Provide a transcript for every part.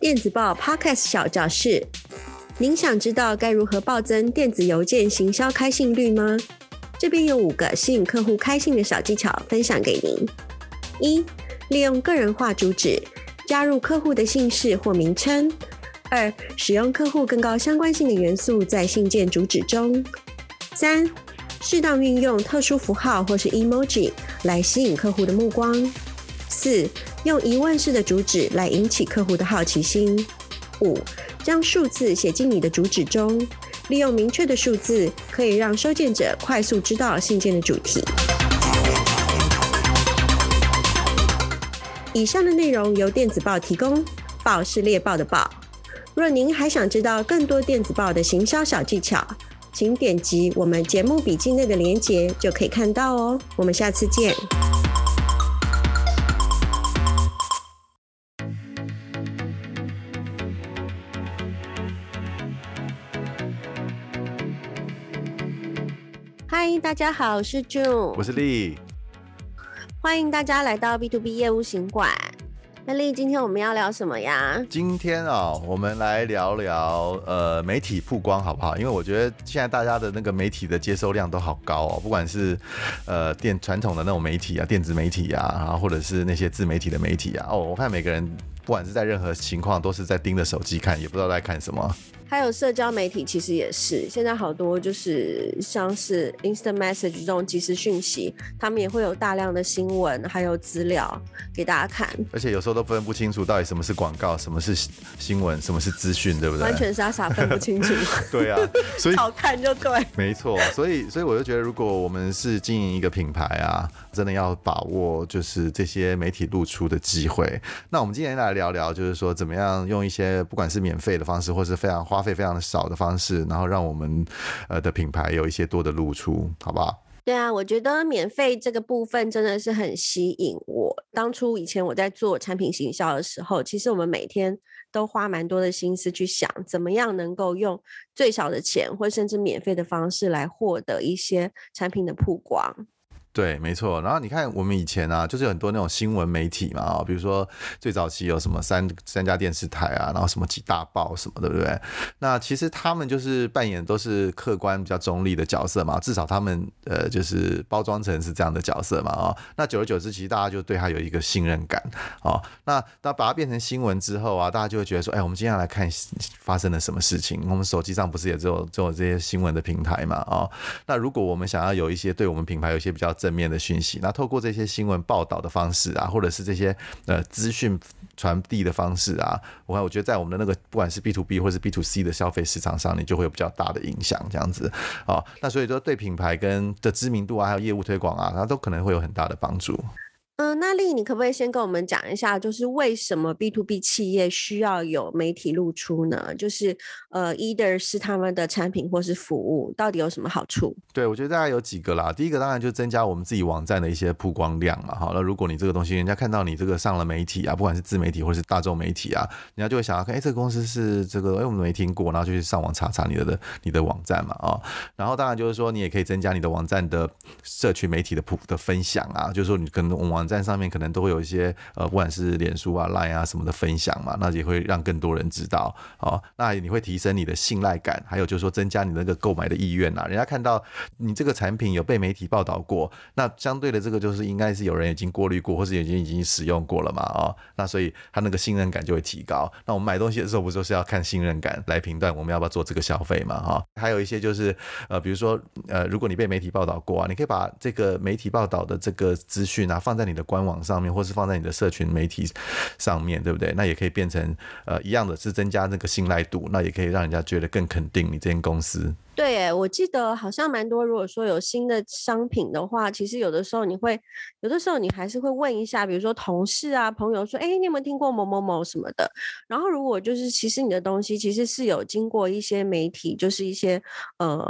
电子报 Podcast 小教室，您想知道该如何暴增电子邮件行销开信率吗？这边有五个吸引客户开信的小技巧分享给您：一、利用个人化主旨，加入客户的姓氏或名称；二、使用客户更高相关性的元素在信件主旨中；三、适当运用特殊符号或是 emoji 来吸引客户的目光；四、用疑问式的主旨来引起客户的好奇心；五、将数字写进你的主旨中。利用明确的数字，可以让收件者快速知道信件的主题。以上的内容由电子报提供，报是猎豹的报。若您还想知道更多电子报的行销小技巧，请点击我们节目笔记内的链接，就可以看到哦。我们下次见。大家好，我是 June，我是丽，欢迎大家来到 B to B 业务行馆。那丽，今天我们要聊什么呀？今天啊、哦，我们来聊聊呃媒体曝光好不好？因为我觉得现在大家的那个媒体的接收量都好高哦，不管是呃电传统的那种媒体啊，电子媒体啊，然后或者是那些自媒体的媒体啊，哦，我看每个人不管是在任何情况，都是在盯着手机看，也不知道在看什么。还有社交媒体其实也是，现在好多就是像是 Instant Message 这种即时讯息，他们也会有大量的新闻还有资料给大家看。而且有时候都分不清楚到底什么是广告，什么是新闻，什么是资讯，对不对？完全傻傻分不清楚。对啊，所以 好看就对。没错，所以所以我就觉得，如果我们是经营一个品牌啊，真的要把握就是这些媒体露出的机会。那我们今天来聊聊，就是说怎么样用一些不管是免费的方式，或是非常花。花费非常少的方式，然后让我们呃的品牌有一些多的露出，好不好？对啊，我觉得免费这个部分真的是很吸引我。当初以前我在做产品行销的时候，其实我们每天都花蛮多的心思去想，怎么样能够用最少的钱，或甚至免费的方式来获得一些产品的曝光。对，没错。然后你看，我们以前啊，就是很多那种新闻媒体嘛，啊，比如说最早期有什么三三家电视台啊，然后什么几大报什么的，对不对？那其实他们就是扮演都是客观比较中立的角色嘛，至少他们呃就是包装成是这样的角色嘛，啊，那久而久之，其实大家就对他有一个信任感，啊，那那把它变成新闻之后啊，大家就会觉得说，哎，我们今天来看发生了什么事情。我们手机上不是也只有只有这些新闻的平台嘛，啊，那如果我们想要有一些对我们品牌有一些比较正正面的讯息，那透过这些新闻报道的方式啊，或者是这些呃资讯传递的方式啊，我看我觉得在我们的那个不管是 B to B 或是 B to C 的消费市场上，你就会有比较大的影响，这样子啊，那所以说对品牌跟的知名度啊，还有业务推广啊，它都可能会有很大的帮助。嗯、那丽，你可不可以先跟我们讲一下，就是为什么 B to B 企业需要有媒体露出呢？就是呃，either 是他们的产品或是服务，到底有什么好处？对，我觉得大概有几个啦。第一个当然就增加我们自己网站的一些曝光量嘛。好，那如果你这个东西人家看到你这个上了媒体啊，不管是自媒体或是大众媒体啊，人家就会想要看，哎，这个公司是这个，哎，我们没听过，然后就去上网查查你的你的网站嘛，啊。然后当然就是说，你也可以增加你的网站的社区媒体的普的分享啊，就是说你跟我们网站上面可能都会有一些呃，不管是脸书啊、Line 啊什么的分享嘛，那也会让更多人知道哦。那你会提升你的信赖感，还有就是说增加你那个购买的意愿呐。人家看到你这个产品有被媒体报道过，那相对的这个就是应该是有人已经过滤过，或是已经已经使用过了嘛，哦，那所以他那个信任感就会提高。那我们买东西的时候不就是要看信任感来评断我们要不要做这个消费嘛，哈。还有一些就是呃，比如说呃，如果你被媒体报道过啊，你可以把这个媒体报道的这个资讯啊放在你的官网。上面，或是放在你的社群媒体上面对不对？那也可以变成呃一样的，是增加那个信赖度，那也可以让人家觉得更肯定你这间公司。对，我记得好像蛮多。如果说有新的商品的话，其实有的时候你会，有的时候你还是会问一下，比如说同事啊、朋友说：“哎，你有没有听过某某某什么的？”然后如果就是其实你的东西其实是有经过一些媒体，就是一些呃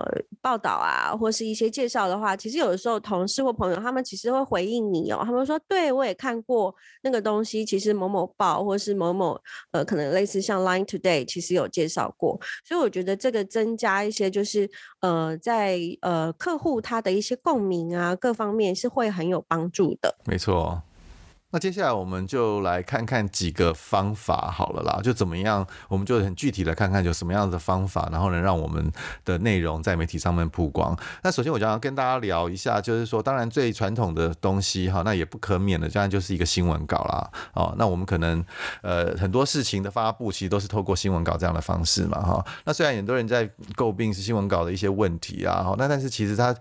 报道啊，或是一些介绍的话，其实有的时候同事或朋友他们其实会回应你哦，他们说：“对，我也看过那个东西，其实某某报或是某某呃，可能类似像 Line Today，其实有介绍过。”所以我觉得这个增加一些就是。是呃，在呃客户他的一些共鸣啊，各方面是会很有帮助的。没错。那接下来我们就来看看几个方法好了啦，就怎么样，我们就很具体的看看有什么样的方法，然后能让我们的内容在媒体上面曝光。那首先我就要跟大家聊一下，就是说，当然最传统的东西哈，那也不可免的，当然就是一个新闻稿啦。哦，那我们可能呃很多事情的发布其实都是透过新闻稿这样的方式嘛哈。那虽然很多人在诟病是新闻稿的一些问题啊，那但是其实它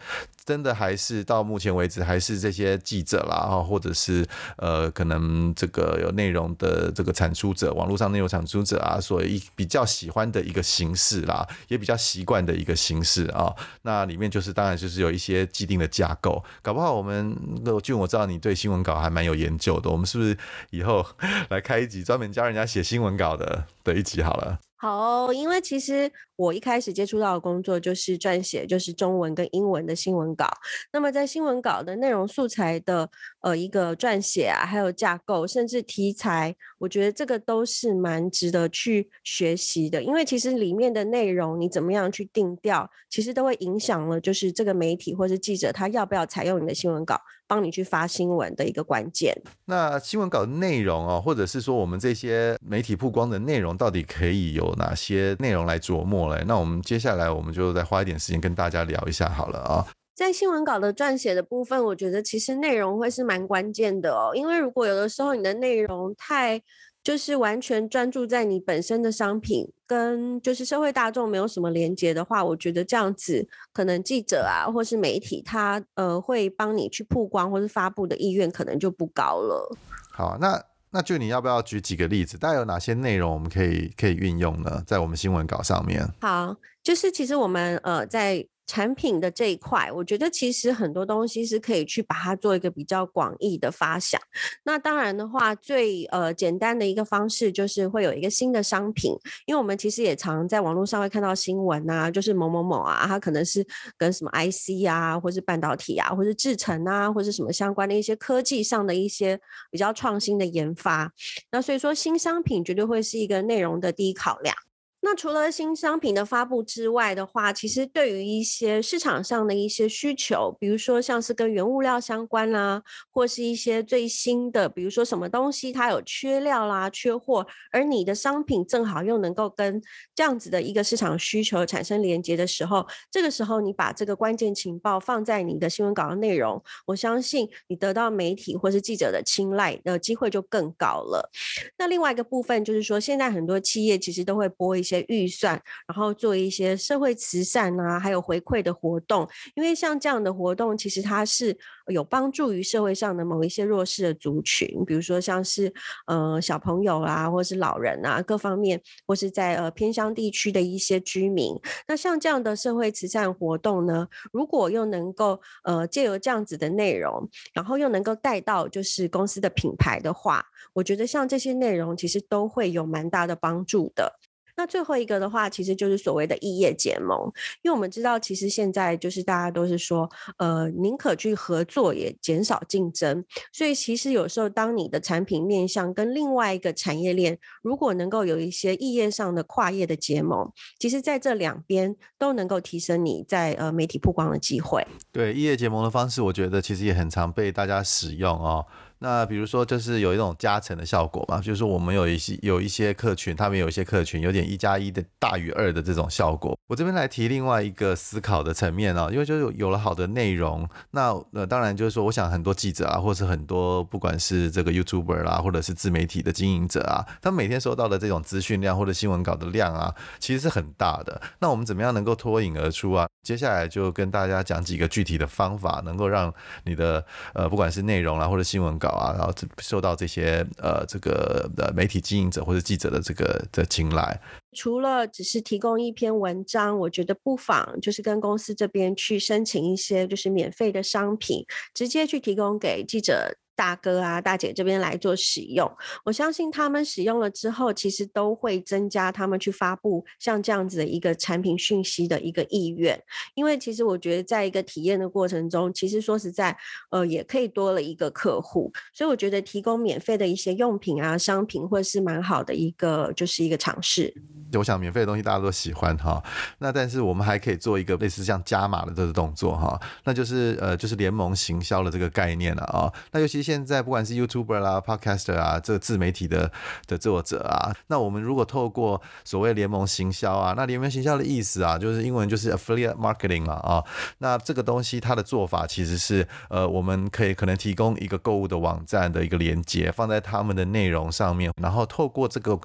真的还是到目前为止还是这些记者啦，哈，或者是呃。可能这个有内容的这个产出者，网络上内容产出者啊，所以比较喜欢的一个形式啦，也比较习惯的一个形式啊。那里面就是当然就是有一些既定的架构，搞不好我们，就我知道你对新闻稿还蛮有研究的，我们是不是以后 来开一集专门教人家写新闻稿的的一集好了？好哦，因为其实我一开始接触到的工作就是撰写，就是中文跟英文的新闻稿。那么在新闻稿的内容素材的呃一个撰写啊，还有架构，甚至题材，我觉得这个都是蛮值得去学习的。因为其实里面的内容你怎么样去定调，其实都会影响了，就是这个媒体或是记者他要不要采用你的新闻稿。帮你去发新闻的一个关键。那新闻稿的内容哦，或者是说我们这些媒体曝光的内容，到底可以有哪些内容来琢磨嘞？那我们接下来我们就再花一点时间跟大家聊一下好了啊。在新闻稿的撰写的部分，我觉得其实内容会是蛮关键的哦，因为如果有的时候你的内容太就是完全专注在你本身的商品，跟就是社会大众没有什么连接的话，我觉得这样子可能记者啊，或是媒体他呃会帮你去曝光或是发布的意愿可能就不高了。好，那那就你要不要举几个例子？大概有哪些内容我们可以可以运用呢？在我们新闻稿上面？好，就是其实我们呃在。产品的这一块，我觉得其实很多东西是可以去把它做一个比较广义的发想。那当然的话，最呃简单的一个方式就是会有一个新的商品，因为我们其实也常在网络上会看到新闻啊，就是某某某啊，它可能是跟什么 IC 啊，或是半导体啊，或是制程啊，或是什么相关的一些科技上的一些比较创新的研发。那所以说，新商品绝对会是一个内容的第一考量。那除了新商品的发布之外的话，其实对于一些市场上的一些需求，比如说像是跟原物料相关啦、或是一些最新的，比如说什么东西它有缺料啦、缺货，而你的商品正好又能够跟这样子的一个市场需求产生连接的时候，这个时候你把这个关键情报放在你的新闻稿的内容，我相信你得到媒体或是记者的青睐的机会就更高了。那另外一个部分就是说，现在很多企业其实都会播一些。预算，然后做一些社会慈善啊，还有回馈的活动。因为像这样的活动，其实它是有帮助于社会上的某一些弱势的族群，比如说像是呃小朋友啊，或是老人啊，各方面，或是在呃偏乡地区的一些居民。那像这样的社会慈善活动呢，如果又能够呃借由这样子的内容，然后又能够带到就是公司的品牌的话，我觉得像这些内容其实都会有蛮大的帮助的。那最后一个的话，其实就是所谓的异业结盟，因为我们知道，其实现在就是大家都是说，呃，宁可去合作，也减少竞争。所以其实有时候，当你的产品面向跟另外一个产业链，如果能够有一些异业上的跨业的结盟，其实在这两边都能够提升你在呃媒体曝光的机会。对，异业结盟的方式，我觉得其实也很常被大家使用哦。那比如说，就是有一种加成的效果嘛，就是我们有一些有一些客群，他们有一些客群有点一加一的大于二的这种效果。我这边来提另外一个思考的层面啊，因为就是有了好的内容，那呃当然就是说，我想很多记者啊，或是很多不管是这个 YouTuber 啦，或者是自媒体的经营者啊，他们每天收到的这种资讯量或者新闻稿的量啊，其实是很大的。那我们怎么样能够脱颖而出啊？接下来就跟大家讲几个具体的方法，能够让你的呃不管是内容啊或者新闻稿。啊，然后受到这些呃这个的媒体经营者或者记者的这个的青睐。除了只是提供一篇文章，我觉得不妨就是跟公司这边去申请一些就是免费的商品，直接去提供给记者。大哥啊，大姐这边来做使用，我相信他们使用了之后，其实都会增加他们去发布像这样子的一个产品讯息的一个意愿。因为其实我觉得，在一个体验的过程中，其实说实在，呃，也可以多了一个客户。所以我觉得提供免费的一些用品啊、商品，会是蛮好的一个，就是一个尝试。我想免费的东西大家都喜欢哈。那但是我们还可以做一个类似像加码的这个动作哈，那就是呃就是联盟行销的这个概念了啊。那尤其现在不管是 YouTuber 啦、Podcaster 啊，这个自媒体的的作者啊，那我们如果透过所谓联盟行销啊，那联盟行销的意思啊，就是英文就是 Affiliate Marketing 嘛啊。那这个东西它的做法其实是呃我们可以可能提供一个购物的网站的一个连接放在他们的内容上面，然后透过这个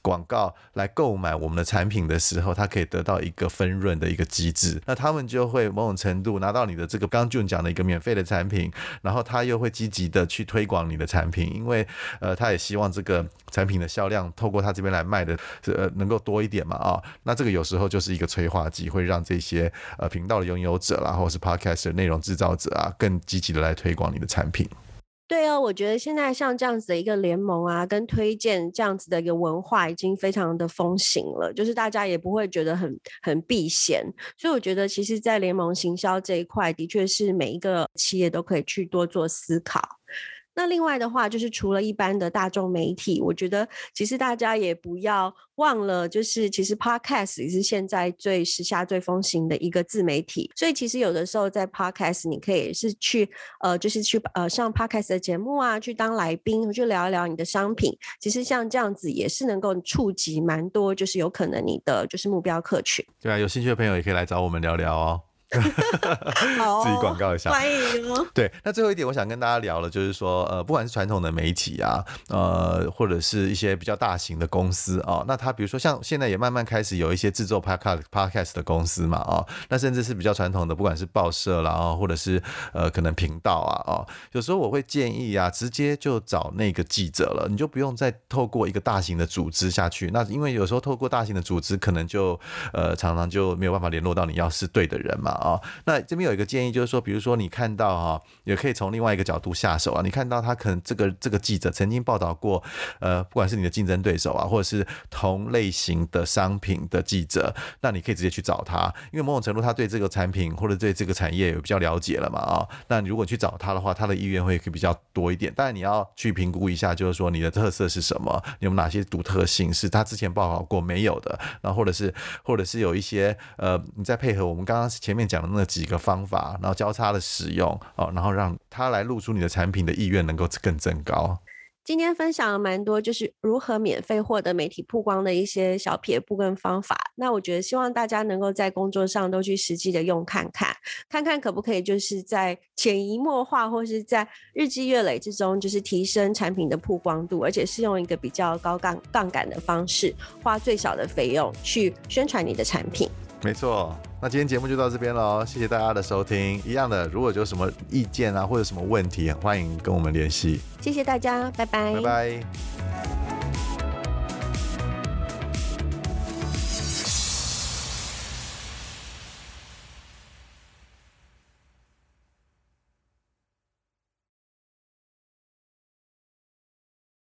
广告来购买我们的产品的时候，它可以得到一个分润的一个机制。那他们就会某种程度拿到你的这个刚俊讲的一个免费的产品，然后他又会积极的去推广你的产品，因为呃他也希望这个产品的销量透过他这边来卖的呃能够多一点嘛啊、那这个有时候就是一个催化剂，会让这些呃频道的拥有者啦，或者是 Podcast 的内容制造者啊，更积极的来推广你的产品。对啊，我觉得现在像这样子的一个联盟啊，跟推荐这样子的一个文化已经非常的风行了，就是大家也不会觉得很很避嫌，所以我觉得其实，在联盟行销这一块，的确是每一个企业都可以去多做思考。那另外的话，就是除了一般的大众媒体，我觉得其实大家也不要忘了，就是其实 Podcast 也是现在最时下最风行的一个自媒体。所以其实有的时候在 Podcast，你可以是去呃，就是去呃上 Podcast 的节目啊，去当来宾，去聊一聊你的商品。其实像这样子也是能够触及蛮多，就是有可能你的就是目标客群。对啊，有兴趣的朋友也可以来找我们聊聊哦。好，自己广告一下，欢迎哦。对，那最后一点，我想跟大家聊了，就是说，呃，不管是传统的媒体啊，呃，或者是一些比较大型的公司啊，那他比如说像现在也慢慢开始有一些制作 podcast podcast 的公司嘛，哦，那甚至是比较传统的，不管是报社啦，哦，或者是呃，可能频道啊，哦，有时候我会建议啊，直接就找那个记者了，你就不用再透过一个大型的组织下去。那因为有时候透过大型的组织，可能就呃，常常就没有办法联络到你要是对的人嘛。啊、那这边有一个建议，就是说，比如说你看到哈、也可以从另外一个角度下手啊。你看到他可能这个这个记者曾经报道过，呃，不管是你的竞争对手啊，或者是同类型的商品的记者，那你可以直接去找他，因为某种程度他对这个产品或者对这个产业有比较了解了嘛啊、那你如果去找他的话，他的意愿会比较多一点。但你要去评估一下，就是说你的特色是什么，你有哪些独特性是他之前报道过没有的，然后或者是或者是有一些呃，你再配合我们刚刚前面。讲的那几个方法，然后交叉的使用哦，然后让他来露出你的产品的意愿能够更增高。今天分享了蛮多，就是如何免费获得媒体曝光的一些小撇步跟方法。那我觉得希望大家能够在工作上都去实际的用看看，看看可不可以就是在潜移默化或是在日积月累之中，就是提升产品的曝光度，而且是用一个比较高杠杠杆的方式，花最少的费用去宣传你的产品。没错，那今天节目就到这边喽，谢谢大家的收听。一样的，如果有什么意见啊，或者什么问题，欢迎跟我们联系。谢谢大家，拜拜。拜拜。